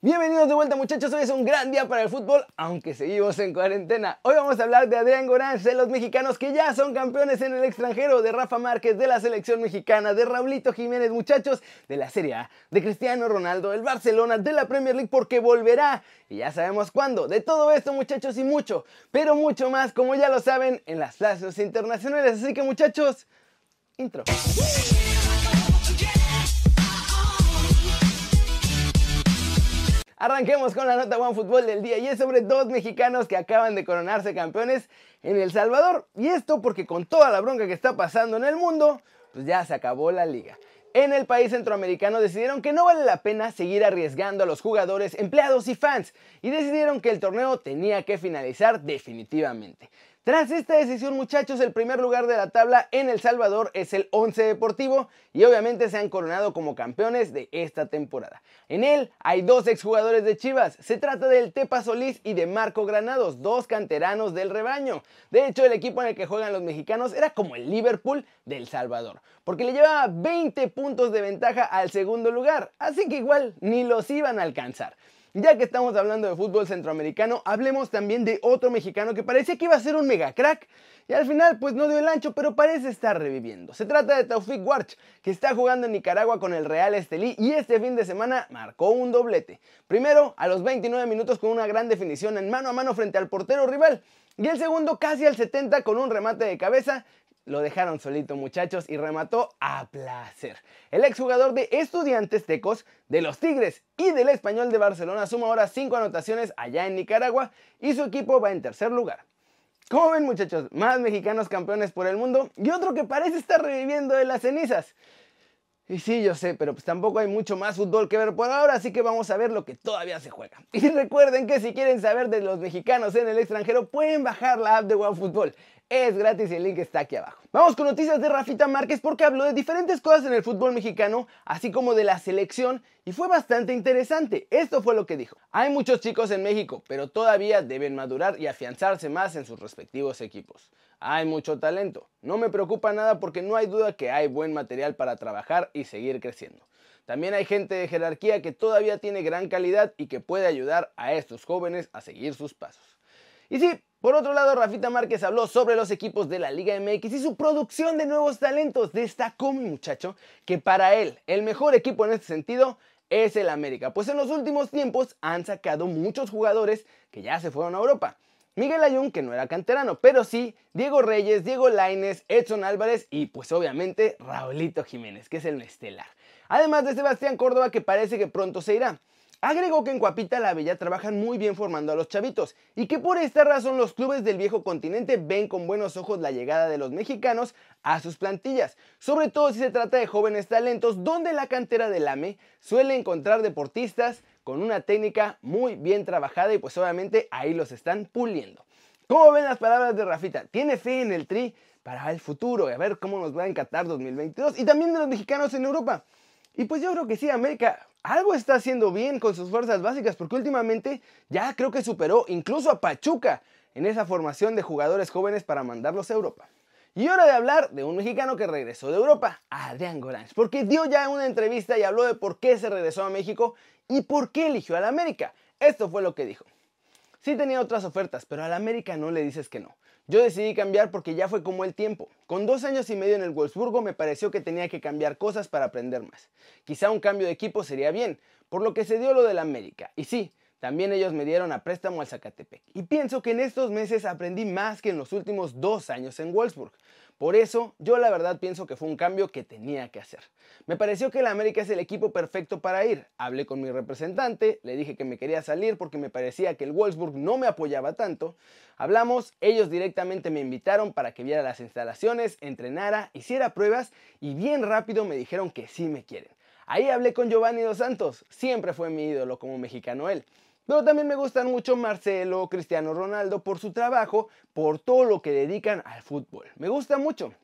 Bienvenidos de vuelta muchachos, hoy es un gran día para el fútbol, aunque seguimos en cuarentena. Hoy vamos a hablar de Adrián Gorán, de los mexicanos que ya son campeones en el extranjero, de Rafa Márquez, de la selección mexicana, de Raulito Jiménez muchachos, de la Serie A, de Cristiano Ronaldo, del Barcelona, de la Premier League porque volverá y ya sabemos cuándo. De todo esto muchachos y mucho, pero mucho más como ya lo saben en las plazas internacionales. Así que muchachos, intro. Arranquemos con la nota One Fútbol del día y es sobre dos mexicanos que acaban de coronarse campeones en El Salvador. Y esto porque con toda la bronca que está pasando en el mundo, pues ya se acabó la liga. En el país centroamericano decidieron que no vale la pena seguir arriesgando a los jugadores, empleados y fans y decidieron que el torneo tenía que finalizar definitivamente. Tras esta decisión, muchachos, el primer lugar de la tabla en El Salvador es el 11 Deportivo y obviamente se han coronado como campeones de esta temporada. En él hay dos exjugadores de Chivas. Se trata del Tepa Solís y de Marco Granados, dos canteranos del rebaño. De hecho, el equipo en el que juegan los mexicanos era como el Liverpool del Salvador, porque le llevaba 20 puntos de ventaja al segundo lugar, así que igual ni los iban a alcanzar. Ya que estamos hablando de fútbol centroamericano, hablemos también de otro mexicano que parecía que iba a ser un mega crack y al final pues no dio el ancho, pero parece estar reviviendo. Se trata de Taufik Warch, que está jugando en Nicaragua con el Real Estelí y este fin de semana marcó un doblete. Primero, a los 29 minutos con una gran definición en mano a mano frente al portero rival. Y el segundo casi al 70 con un remate de cabeza lo dejaron solito muchachos y remató a placer. El exjugador de Estudiantes Tecos, de los Tigres y del Español de Barcelona suma ahora 5 anotaciones allá en Nicaragua y su equipo va en tercer lugar. ¿Cómo ven muchachos? Más mexicanos campeones por el mundo y otro que parece estar reviviendo de las cenizas. Y sí, yo sé, pero pues tampoco hay mucho más fútbol que ver por ahora, así que vamos a ver lo que todavía se juega. Y recuerden que si quieren saber de los mexicanos en el extranjero, pueden bajar la app de OneFootball. Es gratis y el link está aquí abajo. Vamos con noticias de Rafita Márquez porque habló de diferentes cosas en el fútbol mexicano, así como de la selección, y fue bastante interesante. Esto fue lo que dijo. Hay muchos chicos en México, pero todavía deben madurar y afianzarse más en sus respectivos equipos. Hay mucho talento. No me preocupa nada porque no hay duda que hay buen material para trabajar y seguir creciendo. También hay gente de jerarquía que todavía tiene gran calidad y que puede ayudar a estos jóvenes a seguir sus pasos. Y sí, por otro lado, Rafita Márquez habló sobre los equipos de la Liga MX y su producción de nuevos talentos. Destacó mi muchacho que para él el mejor equipo en este sentido es el América, pues en los últimos tiempos han sacado muchos jugadores que ya se fueron a Europa. Miguel Ayun, que no era canterano, pero sí Diego Reyes, Diego Laines, Edson Álvarez y pues obviamente Raulito Jiménez, que es el estelar. Además de Sebastián Córdoba, que parece que pronto se irá. Agregó que en Cuapita la Bella trabajan muy bien formando a los chavitos y que por esta razón los clubes del viejo continente ven con buenos ojos la llegada de los mexicanos a sus plantillas, sobre todo si se trata de jóvenes talentos donde la cantera del AME suele encontrar deportistas con una técnica muy bien trabajada y pues obviamente ahí los están puliendo. ¿Cómo ven las palabras de Rafita? Tiene fe en el Tri para el futuro y a ver cómo nos va a encantar 2022 y también de los mexicanos en Europa. Y pues yo creo que sí, América algo está haciendo bien con sus fuerzas básicas porque últimamente ya creo que superó incluso a Pachuca en esa formación de jugadores jóvenes para mandarlos a Europa. Y hora de hablar de un mexicano que regresó de Europa, Adrián Goranz, porque dio ya una entrevista y habló de por qué se regresó a México y por qué eligió al América. Esto fue lo que dijo. Sí tenía otras ofertas, pero al América no le dices que no. Yo decidí cambiar porque ya fue como el tiempo. Con dos años y medio en el Wolfsburgo me pareció que tenía que cambiar cosas para aprender más. Quizá un cambio de equipo sería bien, por lo que se dio lo del América. Y sí, también ellos me dieron a préstamo al Zacatepec. Y pienso que en estos meses aprendí más que en los últimos dos años en Wolfsburg. Por eso, yo la verdad pienso que fue un cambio que tenía que hacer. Me pareció que el América es el equipo perfecto para ir. Hablé con mi representante, le dije que me quería salir porque me parecía que el Wolfsburg no me apoyaba tanto. Hablamos, ellos directamente me invitaron para que viera las instalaciones, entrenara, hiciera pruebas y bien rápido me dijeron que sí me quieren. Ahí hablé con Giovanni Dos Santos, siempre fue mi ídolo como mexicano él. Pero también me gustan mucho Marcelo, Cristiano Ronaldo por su trabajo, por todo lo que dedican al fútbol. Me gusta mucho.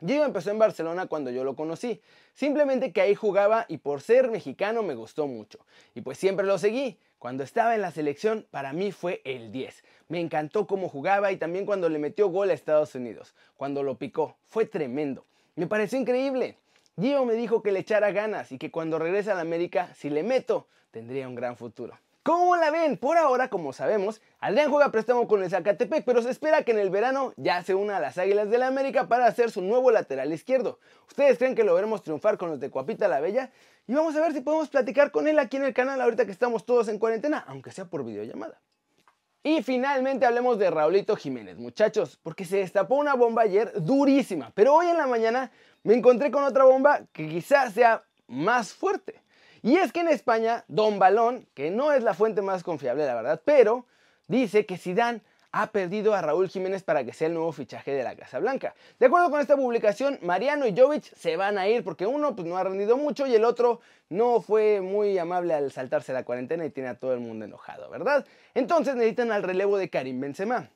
Diego empezó en Barcelona cuando yo lo conocí. Simplemente que ahí jugaba y por ser mexicano me gustó mucho. Y pues siempre lo seguí. Cuando estaba en la selección, para mí fue el 10. Me encantó cómo jugaba y también cuando le metió gol a Estados Unidos. Cuando lo picó. Fue tremendo. Me pareció increíble. Gio me dijo que le echara ganas y que cuando regrese a la América, si le meto, tendría un gran futuro. ¿Cómo la ven? Por ahora, como sabemos, Adrián juega préstamo con el Zacatepec, pero se espera que en el verano ya se una a las Águilas de la América para hacer su nuevo lateral izquierdo. ¿Ustedes creen que lo veremos triunfar con los de Cuapita la Bella? Y vamos a ver si podemos platicar con él aquí en el canal ahorita que estamos todos en cuarentena, aunque sea por videollamada. Y finalmente hablemos de Raulito Jiménez, muchachos, porque se destapó una bomba ayer durísima, pero hoy en la mañana me encontré con otra bomba que quizás sea más fuerte. Y es que en España, Don Balón, que no es la fuente más confiable, la verdad, pero dice que Zidane ha perdido a Raúl Jiménez para que sea el nuevo fichaje de la Casa Blanca. De acuerdo con esta publicación, Mariano y Jovic se van a ir porque uno pues, no ha rendido mucho y el otro no fue muy amable al saltarse la cuarentena y tiene a todo el mundo enojado, ¿verdad? Entonces necesitan al relevo de Karim Benzema.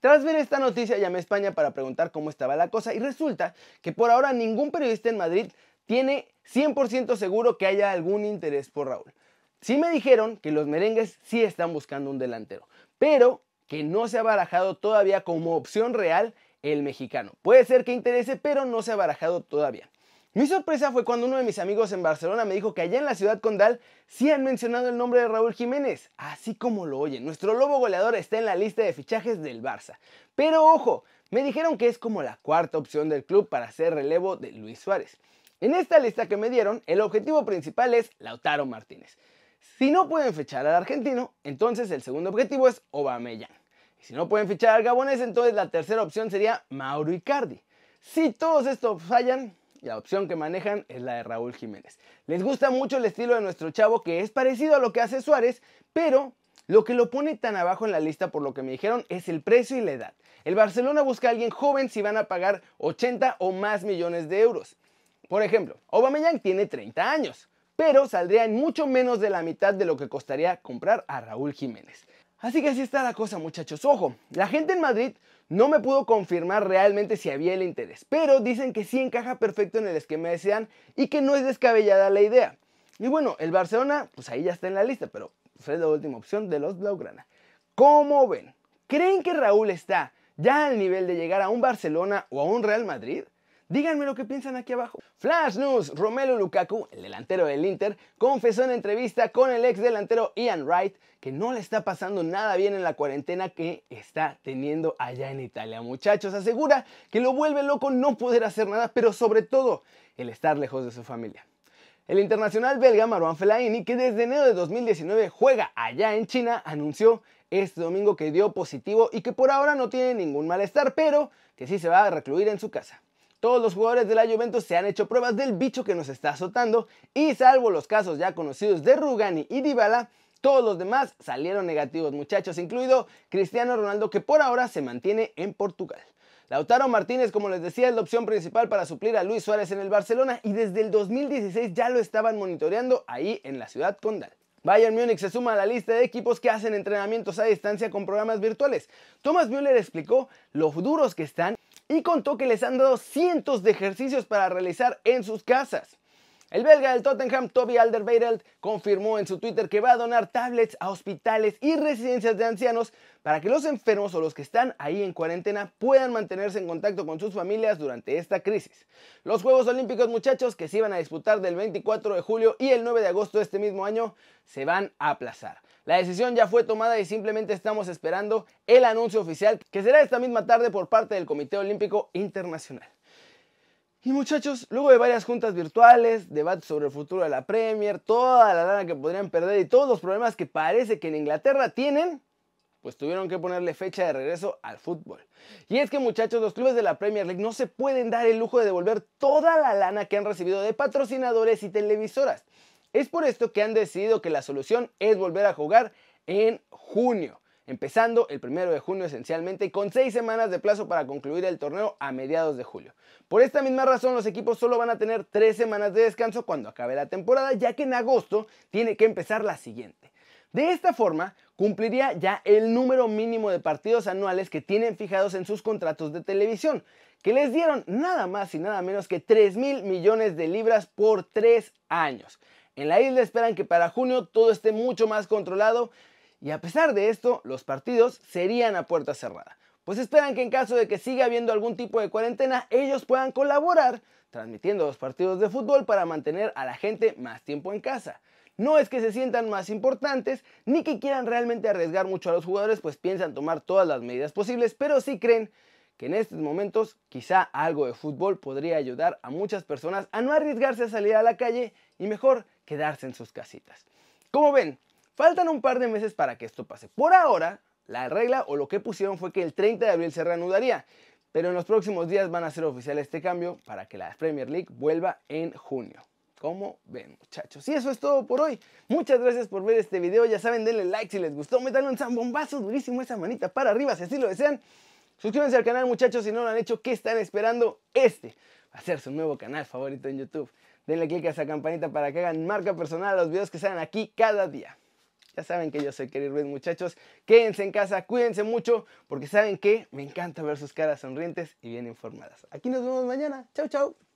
Tras ver esta noticia llamé a España para preguntar cómo estaba la cosa y resulta que por ahora ningún periodista en Madrid tiene 100% seguro que haya algún interés por Raúl. Sí me dijeron que los merengues sí están buscando un delantero, pero que no se ha barajado todavía como opción real el mexicano. Puede ser que interese, pero no se ha barajado todavía. Mi sorpresa fue cuando uno de mis amigos en Barcelona me dijo que allá en la ciudad condal sí han mencionado el nombre de Raúl Jiménez, así como lo oyen. Nuestro lobo goleador está en la lista de fichajes del Barça. Pero ojo, me dijeron que es como la cuarta opción del club para hacer relevo de Luis Suárez. En esta lista que me dieron, el objetivo principal es Lautaro Martínez. Si no pueden fichar al argentino, entonces el segundo objetivo es Aubameyang. Y si no pueden fichar al gabonés, entonces la tercera opción sería Mauro Icardi. Si todos estos fallan, la opción que manejan es la de Raúl Jiménez. Les gusta mucho el estilo de nuestro chavo, que es parecido a lo que hace Suárez, pero lo que lo pone tan abajo en la lista, por lo que me dijeron, es el precio y la edad. El Barcelona busca a alguien joven si van a pagar 80 o más millones de euros. Por ejemplo, Aubameyang tiene 30 años, pero saldría en mucho menos de la mitad de lo que costaría comprar a Raúl Jiménez. Así que así está la cosa, muchachos. Ojo, la gente en Madrid no me pudo confirmar realmente si había el interés, pero dicen que sí encaja perfecto en el esquema de Sean y que no es descabellada la idea. Y bueno, el Barcelona, pues ahí ya está en la lista, pero pues, es la última opción de los Blaugrana. ¿Cómo ven? ¿Creen que Raúl está ya al nivel de llegar a un Barcelona o a un Real Madrid? Díganme lo que piensan aquí abajo. Flash News, Romelu Lukaku, el delantero del Inter, confesó en entrevista con el ex delantero Ian Wright que no le está pasando nada bien en la cuarentena que está teniendo allá en Italia. Muchachos, asegura que lo vuelve loco no poder hacer nada, pero sobre todo el estar lejos de su familia. El internacional belga Marwan Fellaini, que desde enero de 2019 juega allá en China, anunció este domingo que dio positivo y que por ahora no tiene ningún malestar, pero que sí se va a recluir en su casa. Todos los jugadores de la Juventus se han hecho pruebas del bicho que nos está azotando y salvo los casos ya conocidos de Rugani y Dybala, todos los demás salieron negativos muchachos, incluido Cristiano Ronaldo que por ahora se mantiene en Portugal. Lautaro Martínez, como les decía, es la opción principal para suplir a Luis Suárez en el Barcelona y desde el 2016 ya lo estaban monitoreando ahí en la ciudad condal. Bayern Múnich se suma a la lista de equipos que hacen entrenamientos a distancia con programas virtuales. Thomas Müller explicó lo duros que están y contó que les han dado cientos de ejercicios para realizar en sus casas. El belga del Tottenham, Toby Alderweireld, confirmó en su Twitter que va a donar tablets a hospitales y residencias de ancianos para que los enfermos o los que están ahí en cuarentena puedan mantenerse en contacto con sus familias durante esta crisis. Los Juegos Olímpicos, muchachos, que se iban a disputar del 24 de julio y el 9 de agosto de este mismo año, se van a aplazar. La decisión ya fue tomada y simplemente estamos esperando el anuncio oficial que será esta misma tarde por parte del Comité Olímpico Internacional. Y muchachos, luego de varias juntas virtuales, debates sobre el futuro de la Premier, toda la lana que podrían perder y todos los problemas que parece que en Inglaterra tienen, pues tuvieron que ponerle fecha de regreso al fútbol. Y es que muchachos, los clubes de la Premier League no se pueden dar el lujo de devolver toda la lana que han recibido de patrocinadores y televisoras. Es por esto que han decidido que la solución es volver a jugar en junio empezando el primero de junio esencialmente con seis semanas de plazo para concluir el torneo a mediados de julio. Por esta misma razón los equipos solo van a tener tres semanas de descanso cuando acabe la temporada ya que en agosto tiene que empezar la siguiente. De esta forma, cumpliría ya el número mínimo de partidos anuales que tienen fijados en sus contratos de televisión, que les dieron nada más y nada menos que 3 mil millones de libras por tres años. En la isla esperan que para junio todo esté mucho más controlado, y a pesar de esto, los partidos serían a puerta cerrada. pues esperan que en caso de que siga habiendo algún tipo de cuarentena, ellos puedan colaborar transmitiendo los partidos de fútbol para mantener a la gente más tiempo en casa. No es que se sientan más importantes, ni que quieran realmente arriesgar mucho a los jugadores, pues piensan tomar todas las medidas posibles, pero sí creen que en estos momentos quizá algo de fútbol podría ayudar a muchas personas a no arriesgarse a salir a la calle y mejor quedarse en sus casitas. Como ven, faltan un par de meses para que esto pase. Por ahora, la regla o lo que pusieron fue que el 30 de abril se reanudaría, pero en los próximos días van a ser oficial este cambio para que la Premier League vuelva en junio. Como ven muchachos. Y eso es todo por hoy. Muchas gracias por ver este video. Ya saben, denle like si les gustó. Métanle un zambombazo durísimo esa manita para arriba si así lo desean. Suscríbanse al canal muchachos si no lo han hecho. ¿Qué están esperando? Este va a ser su nuevo canal favorito en YouTube. Denle click a esa campanita para que hagan marca personal a los videos que salen aquí cada día. Ya saben que yo soy Kerry Ruiz, muchachos. Quédense en casa, cuídense mucho, porque saben que me encanta ver sus caras sonrientes y bien informadas. Aquí nos vemos mañana. Chau, chau.